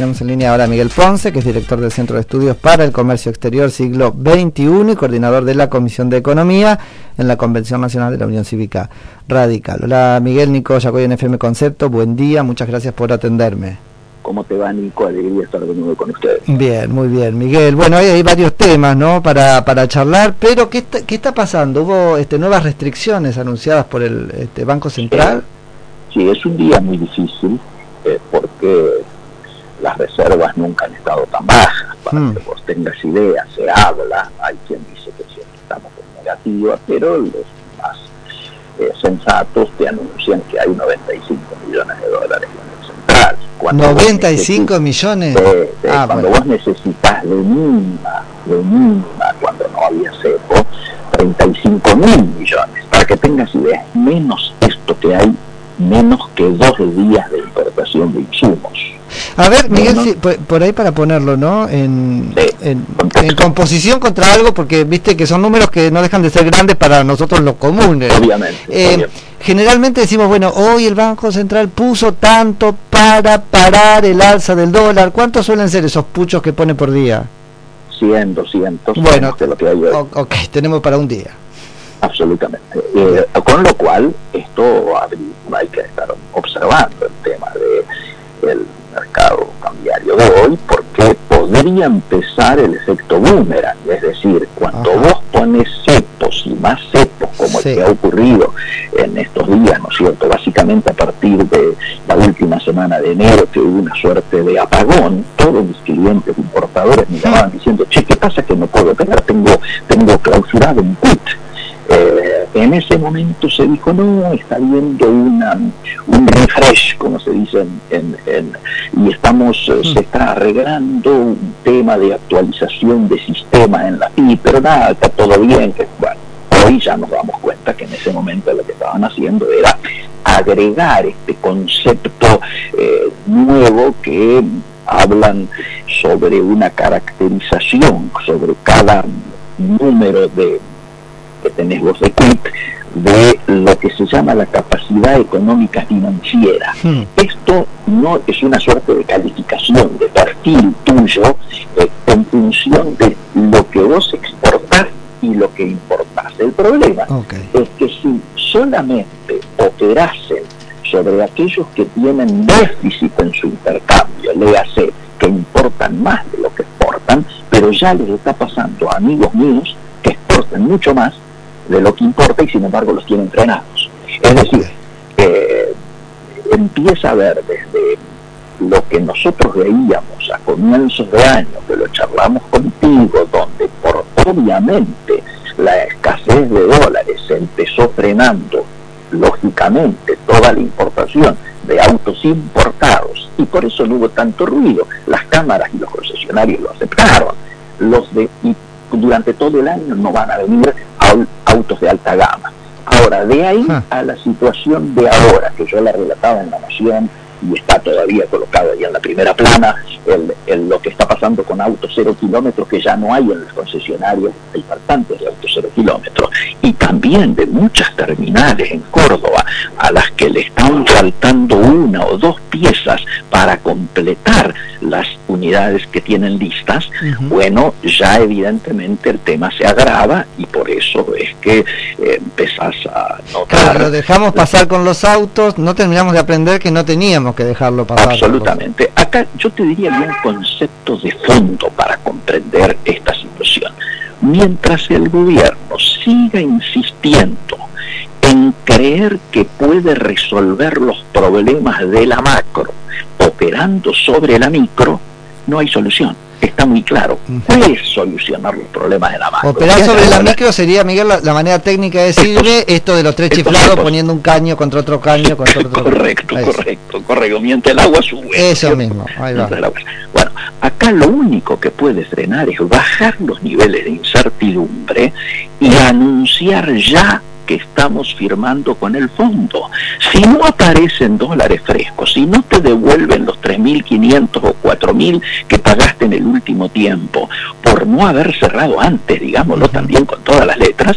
Tenemos en línea ahora a Miguel Ponce, que es director del Centro de Estudios para el Comercio Exterior Siglo XXI y coordinador de la Comisión de Economía en la Convención Nacional de la Unión Cívica Radical. Hola Miguel, Nico Yacoy en FM Concepto, buen día, muchas gracias por atenderme. ¿Cómo te va, Nico? Alegría estar de nuevo con ustedes. Bien, muy bien, Miguel. Bueno, hay, hay varios temas, ¿no? Para, para charlar, pero ¿qué está, ¿qué está pasando? ¿Hubo este, nuevas restricciones anunciadas por el este, Banco Central? Sí, es un día muy difícil eh, porque las reservas nunca han estado tan bajas. Para Mm. que vos tengas idea, se habla, hay quien dice que siempre estamos en negativa, pero los más eh, sensatos te anuncian que hay 95 millones de dólares en el central. Cuando vos 95 millones. Ah, cuando bueno. vos necesitas de mínima, de mínima, cuando no había cepo, 35 mil millones. Para que tengas idea, menos esto que hay, menos que dos días de importación de insumos. A ver, Miguel, No, no. sí, por, por ahí para ponerlo, ¿no? En, Sí, en, contexto. en composición contra algo, porque viste que son números que no dejan de ser grandes para nosotros los comunes. Obviamente. Eh, obviamente. generalmente decimos, bueno, hoy el Banco Central puso tanto para parar el alza del dólar. ¿Cuántos suelen ser esos puchos que pone por día? 100, 200, Bueno, de lo que hay ok, tenemos para un día. Absolutamente. Eh, con lo cual, esto hay que estar observando el tema de el mercado cambiario de hoy, porque podría empezar el efecto boomerang, es decir, cuando Ajá. vos pones cepos y más cepos, como Sí. el que ha ocurrido en estos días, ¿no es cierto? Básicamente a partir de la última semana de enero, que hubo una suerte de apagón, todos mis clientes importadores me llamaban diciendo, che, ¿qué pasa que no puedo operar? Tengo, tengo clausurado un quit. En ese momento se dijo, no, está habiendo una, un refresh, como se dice, en, en- en- y estamos, eh, Mm. se está arreglando un tema de actualización de sistema en la PI, pero nada, está todo bien, que bueno, hoy ya nos damos cuenta que en ese momento lo que estaban haciendo era agregar este concepto eh, nuevo que hablan sobre una caracterización, sobre cada número de que tenés vos de de lo que se llama la capacidad económica financiera. Hmm. Esto no es una suerte de calificación, de perfil tuyo, eh, en función de lo que vos exportás y lo que importás. El problema es que si solamente operasen sobre aquellos que tienen déficit en su intercambio, léase que importan más de lo que exportan, pero ya les está pasando a amigos míos que exportan mucho más de lo que importa y sin embargo los tienen frenados. Es decir, eh, empieza a ver desde lo que nosotros veíamos a comienzos de año, que lo charlamos contigo, donde por obviamente la escasez de dólares se empezó frenando lógicamente toda la importación de autos importados y por eso no hubo tanto ruido. Las cámaras y los concesionarios lo aceptaron. Los de y durante todo el año no van a venir au- autos de alta gama. Ahora, de ahí Ah. a la situación de ahora, que yo la relataba en la Nación y está todavía colocado ahí en la primera plana, el, el- lo que está pasando con autos cero kilómetros que ya no hay en los concesionarios, hay faltantes de autos cero kilómetros, y también de muchas terminales en Córdoba a las que le están faltando una o dos piezas para completar las unidades que tienen listas, bueno, ya evidentemente el tema se agrava y por eso es que eh, empezás a notar Claro, lo dejamos pasar con los autos, no terminamos de aprender que no teníamos que dejarlo pasar. Absolutamente. Acá yo te diría un concepto de fondo para comprender esta situación. Mientras el gobierno siga insistiendo en creer que puede resolver los problemas de la macro operando sobre la micro, no hay solución. Está muy claro. Ujú. Puede solucionar los problemas de la macro. Operar sobre la micro sería, Miguel, la, la manera técnica de decirle esto de los tres chiflados poniendo un caño contra otro caño contra otro Correcto, correcto, correcto. Mientras el agua sube. Eso ¿cierto? mismo, ahí va. Bueno, acá lo único que puede frenar es bajar los niveles de incertidumbre y anunciar ya que estamos firmando con el fondo. Si no aparecen dólares frescos, si no te devuelven los 3.500 o 4.000 que pagaste en el último tiempo, por no haber cerrado antes, digámoslo también con todas las letras,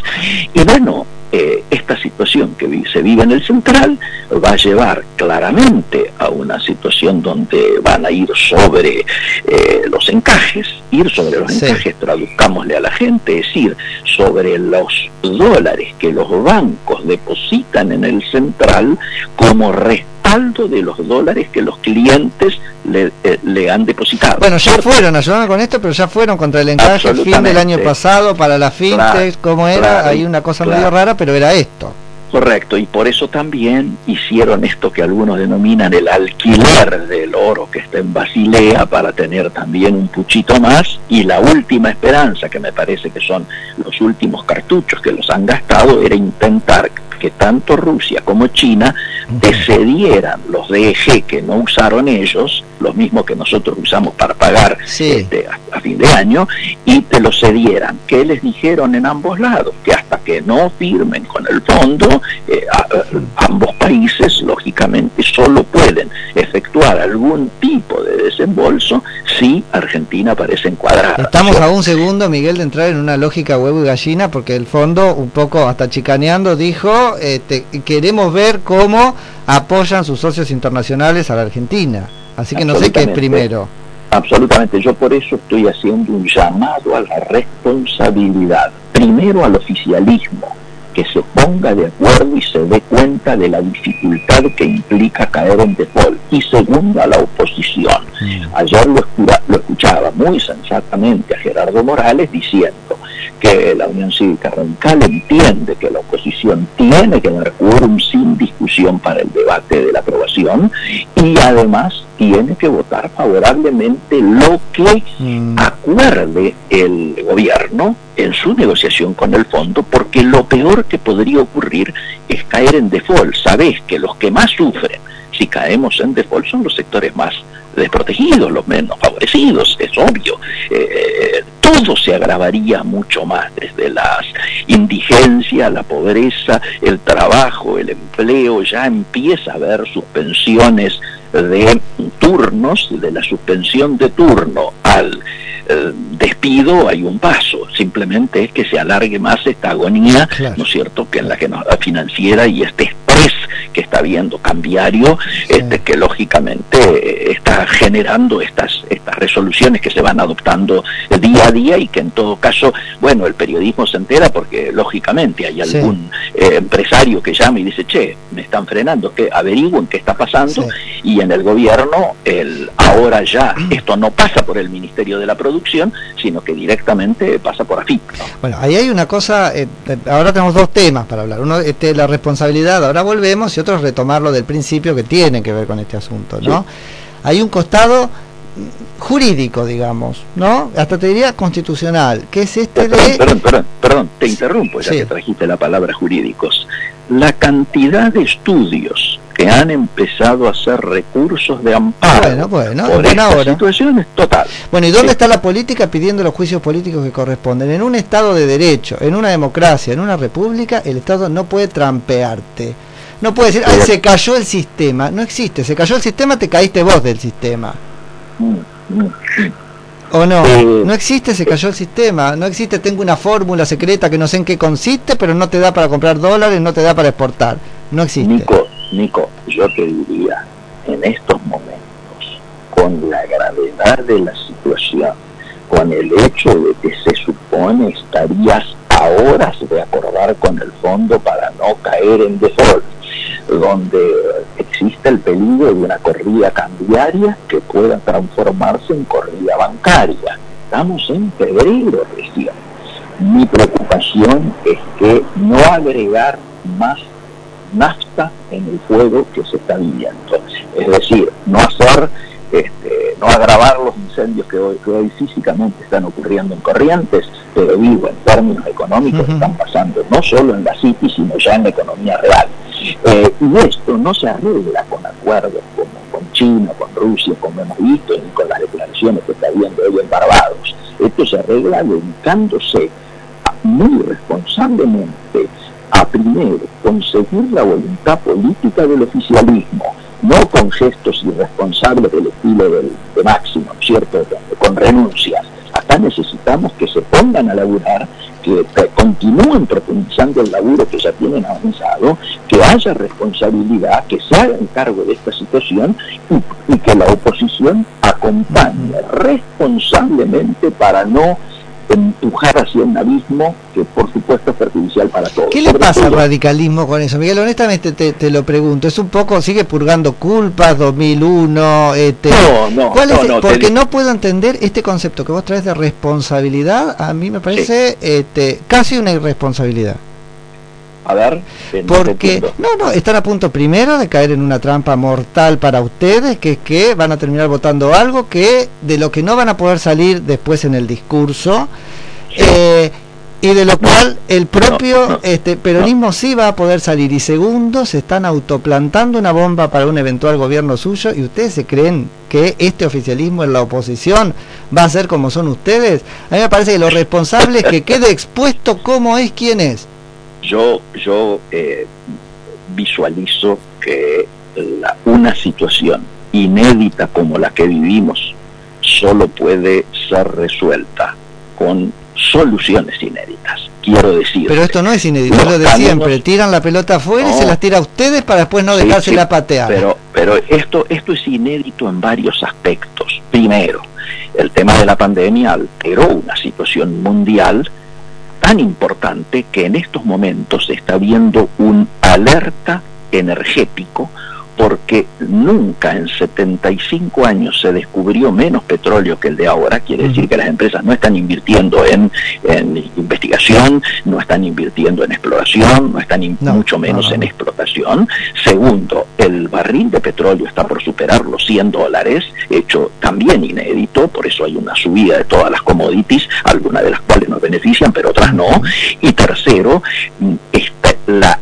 y bueno, eh, esta situación que se vive en el central va a llevar claramente a una situación donde van a ir sobre eh, los encajes, ir sobre los encajes, traduzcámosle a la gente, es decir, sobre los dólares que los bancos depositan en el central como respaldo de los dólares que los clientes le, eh, han depositado. Bueno, ya fueron, ayudaron con esto, pero ya fueron contra el encaje fin del año pasado para la fintech, ¿cómo era? Hay una cosa medio rara, pero era esto. Correcto, y por eso también hicieron esto que algunos denominan el alquiler del oro que está en Basilea para tener también un puchito más. Y la última esperanza, que me parece que son los últimos cartuchos que los han gastado, era intentar que tanto Rusia como China te cedieran los DEG que no usaron ellos, los mismos que nosotros usamos para pagar este, a, fin de año, y te los cedieran. ¿Qué les dijeron en ambos lados? Que hasta que no firmen con el fondo, eh, ambos países lógicamente solo pueden efectuar algún tipo de desembolso si Argentina aparece encuadrada. Estamos a un segundo, Miguel, de entrar en una lógica huevo y gallina, porque el fondo, un poco hasta chicaneando, dijo, este, queremos ver cómo apoyan sus socios internacionales a la Argentina. Así que no sé qué es primero. Absolutamente, yo por eso estoy haciendo un llamado a la responsabilidad, primero al oficialismo, que se ponga de acuerdo y se dé cuenta de la dificultad que implica caer en default. Y segundo, a la oposición. Mm. Ayer lo, lo escuchaba muy sensatamente a Gerardo Morales diciendo que la Unión Cívica Radical entiende que la oposición tiene que dar quórum sin discusión para el debate de la aprobación y además tiene que votar favorablemente lo que mm. acuerde el gobierno en su negociación con el fondo, porque lo peor que podría ocurrir es caer en default. Sabés que los que más sufren si caemos en default son los sectores más desprotegidos, los menos favorecidos, es obvio. Eh, todo se agravaría mucho más, desde la indigencia, la pobreza, el trabajo, el empleo, ya empieza a haber suspensiones de turnos, de la suspensión de turno al eh, despido hay un paso, simplemente es que se alargue más esta agonía, ¿no es cierto?, que en la que nos financiera y este que está habiendo cambiario, este, que lógicamente eh, está generando estas, estas resoluciones que se van adoptando día a día y que en todo caso, bueno, el periodismo se entera porque lógicamente hay algún eh, empresario que llama y dice, che, me están frenando, que averigüen qué está pasando y en el gobierno el ahora ya esto no pasa por el Ministerio de la Producción, sino que directamente pasa por aquí. Bueno, ahí hay una cosa, eh, ahora tenemos dos temas para hablar. Uno, este, la responsabilidad, ahora volvemos, y otro, retomarlo del principio que tiene que ver con este asunto, ¿no? Hay un costado jurídico, digamos, ¿no? Hasta te diría constitucional, que es este perdón, de... Perdón, perdón, perdón, te interrumpo ya que trajiste la palabra jurídicos. La cantidad de estudios que han empezado a hacer recursos de amparo bueno, bueno, por situación es total. Bueno, ¿y dónde está la política pidiendo los juicios políticos que corresponden? En un Estado de derecho, en una democracia, en una república, el Estado no puede trampearte. No puede decir, se cayó el sistema. No existe, se cayó el sistema, te caíste vos del sistema. ¿O no? no existe, se cayó el sistema. No existe, tengo una fórmula secreta que no sé en qué consiste, pero no te da para comprar dólares, no te da para exportar. No existe. Nico, yo te diría, en estos momentos, con la gravedad de la situación, con el hecho de que se supone estarías a horas de acordar con el fondo para no caer en default, donde existe el peligro de una corrida cambiaria que pueda transformarse en corrida bancaria. Estamos en febrero recién. Mi preocupación es que no agregar más nafta en el fuego que se está viviendo. Es decir, no hacer, este, no agravar los incendios que hoy, físicamente están ocurriendo en Corrientes, pero digo, en términos económicos están pasando no solo en la City, sino ya en la economía real. Eh, y esto no se arregla con acuerdos como con China, con Rusia, como hemos visto, ni con las declaraciones que está viendo hoy en Barbados. Esto se arregla dedicándose muy responsablemente a primero conseguir la voluntad política del oficialismo, no con gestos irresponsables del estilo de Máximo, ¿cierto? Con renuncias. Acá necesitamos que se pongan a laburar, que, continúen profundizando el laburo que ya tienen avanzado, que haya responsabilidad, que se hagan cargo de esta situación y que la oposición acompañe responsablemente para no empujar hacia un abismo que por supuesto es perjudicial para todos. ¿Qué le pasa al radicalismo con eso, Miguel? Honestamente te, lo pregunto. Es un poco, sigue purgando culpas, 2001, este, no, no, ¿cuál es, porque no puedo entender este concepto que vos traes de responsabilidad, a mí me parece este, casi una irresponsabilidad. A ver, porque no, no, están a punto primero de caer en una trampa mortal para ustedes, que es que van a terminar votando algo que de lo que no van a poder salir después en el discurso. Eh, y de lo cual el propio este peronismo sí va a poder salir. Y segundo se están autoplantando una bomba para un eventual gobierno suyo y ustedes se creen que este oficialismo en la oposición va a ser como son ustedes. A mí me parece que lo responsable es que quede expuesto cómo es quién es yo, yo eh, visualizo que una situación inédita como la que vivimos solo puede ser resuelta con soluciones inéditas. Quiero decir. Pero esto no es inédito, es lo de siempre. Tiran la pelota afuera y se las tira a ustedes para después no dejarse la patear. Pero, pero esto, esto es inédito en varios aspectos. Primero, el tema de la pandemia alteró una situación mundial tan importante que en estos momentos se está viendo un alerta energético porque nunca en 75 años se descubrió menos petróleo que el de ahora, quiere decir que las empresas no están invirtiendo en, investigación, no están invirtiendo en exploración, no están mucho menos en explotación. Segundo, el barril de petróleo está por superar los 100 dólares, hecho también inédito, por eso hay una subida de todas las commodities, algunas de las cuales nos benefician, pero otras no. Y tercero, la,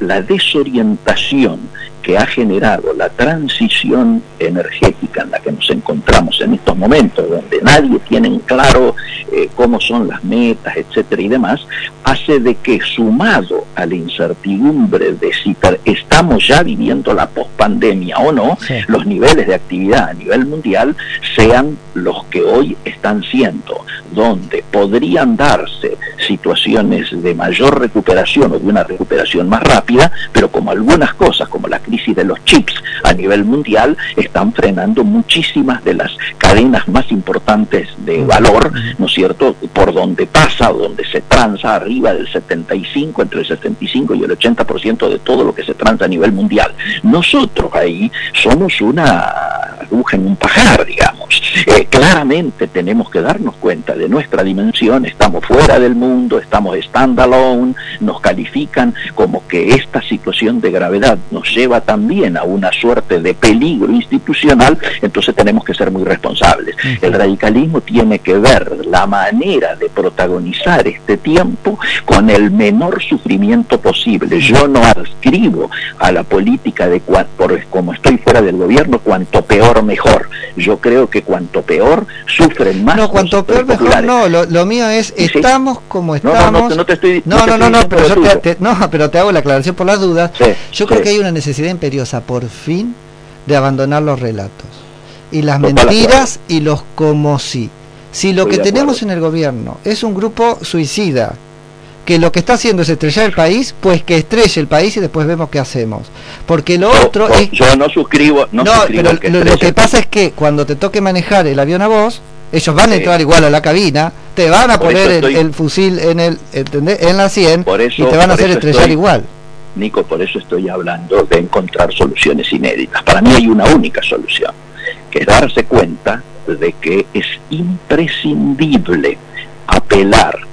la desorientación que ha generado la transición energética en la que nos encontramos en estos momentos, donde nadie tiene en claro eh, cómo son las metas, etcétera y demás, hace de que sumado a la incertidumbre de si estamos ya viviendo la pospandemia o no, los niveles de actividad a nivel mundial sean los que hoy están siendo, donde podrían darse situaciones de mayor recuperación o de una recuperación más rápida, pero como algunas cosas, como la crisis de los chips a nivel mundial están frenando muchísimas de las cadenas más importantes de valor, ¿no es cierto?, por donde pasa, donde se transa arriba del 75, entre el 75 y el 80% de todo lo que se transa a nivel mundial. Nosotros ahí somos una aguja en un pajar, digamos. Eh, claramente tenemos que darnos cuenta de nuestra dimensión, estamos fuera del mundo, estamos standalone, nos califican como que esta situación de gravedad nos lleva también a una suerte de peligro institucional, entonces tenemos que ser muy responsables. El radicalismo tiene que ver la manera de protagonizar este tiempo con el menor sufrimiento posible. Yo no adscribo a la política de por, como estoy fuera del gobierno, cuanto peor mejor. Yo creo que cuanto peor sufren más. No, cuanto peor mejor no, lo, mío es estamos como estamos. No, no, no, te estoy No, no, no, no, pero yo te, no, pero te hago la aclaración por las dudas. yo creo que hay una necesidad imperiosa por fin de abandonar los relatos y las mentiras y los como si. Si lo que tenemos en el gobierno es un grupo suicida, que lo que está haciendo es estrellar el país, pues que estrelle el país y después vemos qué hacemos. Porque lo otro es... Yo no suscribo... No, pero lo, que pasa es que cuando te toque manejar el avión a vos, ellos van a entrar igual a la cabina, te van a poner el, fusil en el en la 100 y te van a hacer estrellar igual. Nico, por eso estoy hablando de encontrar soluciones inéditas. Para mí hay una única solución, que es darse cuenta de que es imprescindible apelar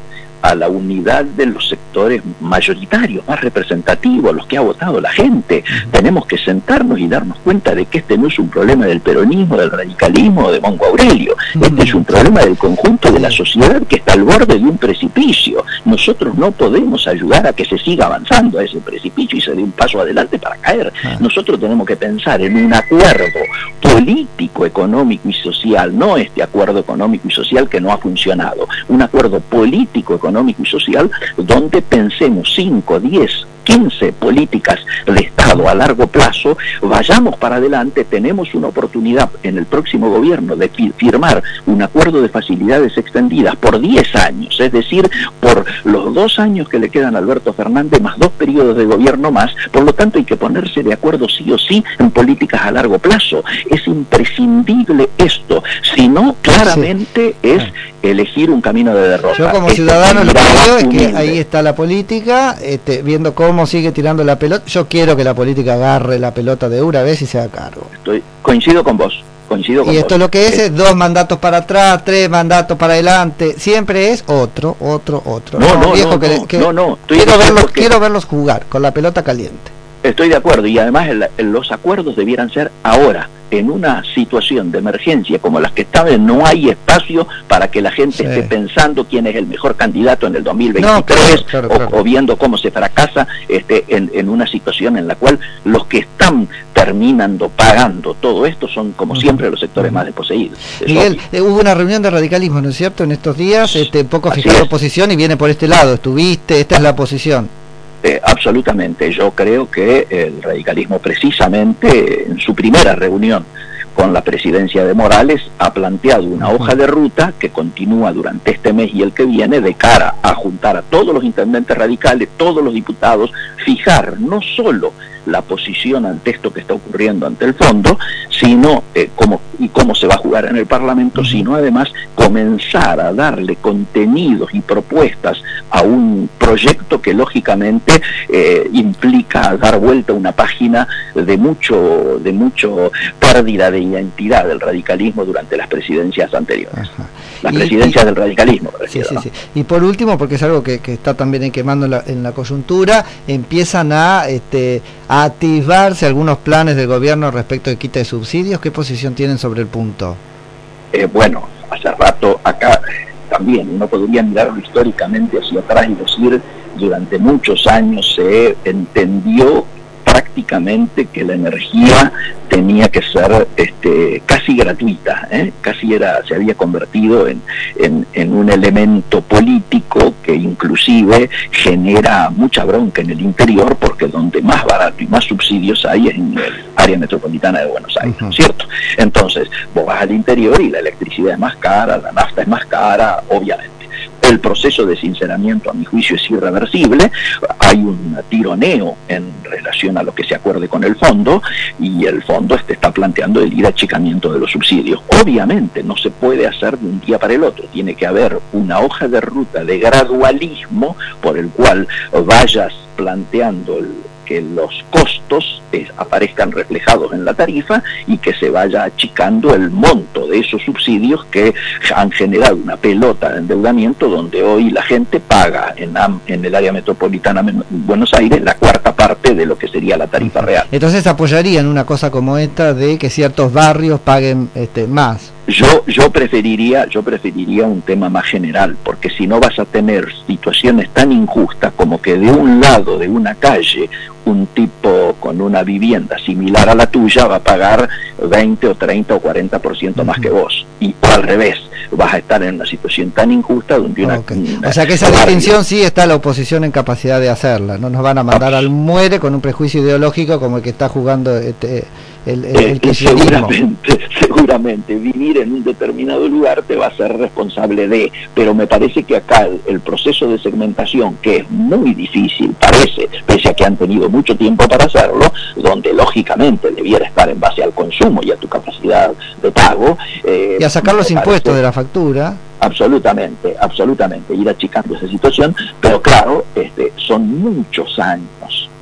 a la unidad de los sectores mayoritarios, más representativos, los que ha votado la gente. Tenemos que sentarnos y darnos cuenta de que este no es un problema del peronismo, del radicalismo o de Mongo Aurelio. Este es un problema del conjunto de la sociedad que está al borde de un precipicio. Nosotros no podemos ayudar a que se siga avanzando a ese precipicio y se dé un paso adelante para caer. Nosotros tenemos que pensar en un acuerdo político, económico y social, no este acuerdo económico y social que no ha funcionado, un acuerdo político, económico y social donde pensemos 5, 10, 15 políticas de Estado a largo plazo, vayamos para adelante, tenemos una oportunidad en el próximo gobierno de firmar un acuerdo de facilidades extendidas por 10 años, es decir, por los dos años que le quedan a Alberto Fernández, más dos periodos de gobierno más, por lo tanto hay que ponerse de acuerdo sí o sí en políticas a largo plazo. Es imprescindible esto, si no, claramente es elegir un camino de derrota. Yo como ciudadano lo que veo es que ahí está la política, este, viendo cómo sigue tirando la pelota. Yo quiero que la política agarre la pelota de una vez y se haga cargo. Estoy, coincido con vos. Coincido con y esto lo que es, es dos mandatos para atrás, tres mandatos para adelante, siempre es otro, otro, otro. No, no, no, que, no, no, quiero verlos, quiero verlos jugar con la pelota caliente. Estoy de acuerdo y además los acuerdos debieran ser ahora, en una situación de emergencia como las que estaban, no hay espacio para que la gente esté pensando quién es el mejor candidato en el 2023 o, viendo cómo se fracasa este, en, una situación en la cual los que están terminando pagando todo esto son, como siempre, los sectores más desposeídos. Miguel, eh, hubo una reunión de radicalismo, ¿no es cierto?, en estos días, este, poco fijado oposición y viene por este lado, estuviste, esta es la posición. Eh, absolutamente. Yo creo que el radicalismo precisamente en su primera reunión con la presidencia de Morales ha planteado una hoja de ruta que continúa durante este mes y el que viene de cara a juntar a todos los intendentes radicales, todos los diputados, fijar no solo la posición ante esto que está ocurriendo ante el fondo, sino eh, cómo, y cómo se va a jugar en el Parlamento, sino además comenzar a darle contenidos y propuestas a un proyecto que lógicamente eh, implica dar vuelta a una página de mucho, de mucho pérdida de identidad del radicalismo durante las presidencias anteriores. Las presidencias del radicalismo. Y por último, porque es algo que, está también quemando en la, en la coyuntura, empiezan a, este, activarse algunos planes del gobierno respecto de quita de subsidios. ¿Qué posición tienen sobre el punto? Eh, bueno, hace rato acá también uno podría mirar históricamente hacia atrás y decir durante muchos años se entendió prácticamente que la energía tenía que ser este, casi gratuita, ¿eh? casi era, se había convertido en, en, un elemento político que inclusive genera mucha bronca en el interior porque donde más barato y más subsidios hay es en el área metropolitana de Buenos Aires, ¿cierto? Entonces, vos vas al interior y la electricidad es más cara, la nafta es más cara, obviamente el proceso de sinceramiento, a mi juicio, es irreversible. Hay un tironeo en relación a lo que se acuerde con el fondo y el fondo este está planteando el ir achicamiento de los subsidios. Obviamente no se puede hacer de un día para el otro. Tiene que haber una hoja de ruta de gradualismo por el cual vayas planteando que los costos eh, aparezcan reflejados en la tarifa y que se vaya achicando el monto de esos subsidios que han generado una pelota de endeudamiento donde hoy la gente paga en, en el área metropolitana de Buenos Aires la cuarta parte de lo que sería la tarifa real. Entonces apoyarían una cosa como esta de que ciertos barrios paguen este, más. Yo, yo preferiría, yo preferiría un tema más general, porque si no vas a tener situaciones tan injustas como que de un lado de una calle un tipo con una vivienda similar a la tuya va a pagar 20 o 30 o 40% más que vos. Y al revés, vas a estar en una situación tan injusta donde una... o sea que esa distinción sí está la oposición en capacidad de hacerla. No nos van a mandar al muere con un prejuicio ideológico como el que está jugando este el, el, eh, seguramente, seguramente vivir en un determinado lugar te va a ser responsable de, pero me parece que acá el, proceso de segmentación, que es muy difícil, parece, pese a que han tenido mucho tiempo para hacerlo, donde lógicamente debiera estar en base al consumo y a tu capacidad de pago. Eh, y a sacar los impuestos de la factura. Absolutamente, absolutamente, ir achicando esa situación, pero claro, este, son muchos años,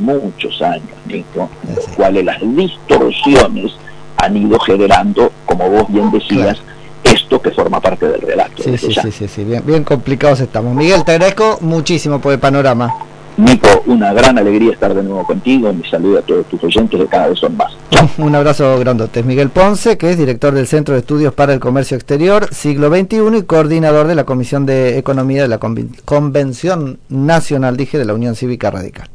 muchos años, Nico, los cuales las distorsiones han ido generando, como vos bien decías, esto que forma parte del relato. Sí, sí, sí, sí, bien, bien complicados estamos. Miguel, te agradezco muchísimo por el panorama. Nico, una gran alegría estar de nuevo contigo. Mi saludo a todos tus oyentes, que cada vez son más. Un abrazo grandote. Miguel Ponce, que es director del Centro de Estudios para el Comercio Exterior, siglo XXI, y coordinador de la Comisión de Economía de la Convención Nacional, dije, de la Unión Cívica Radical.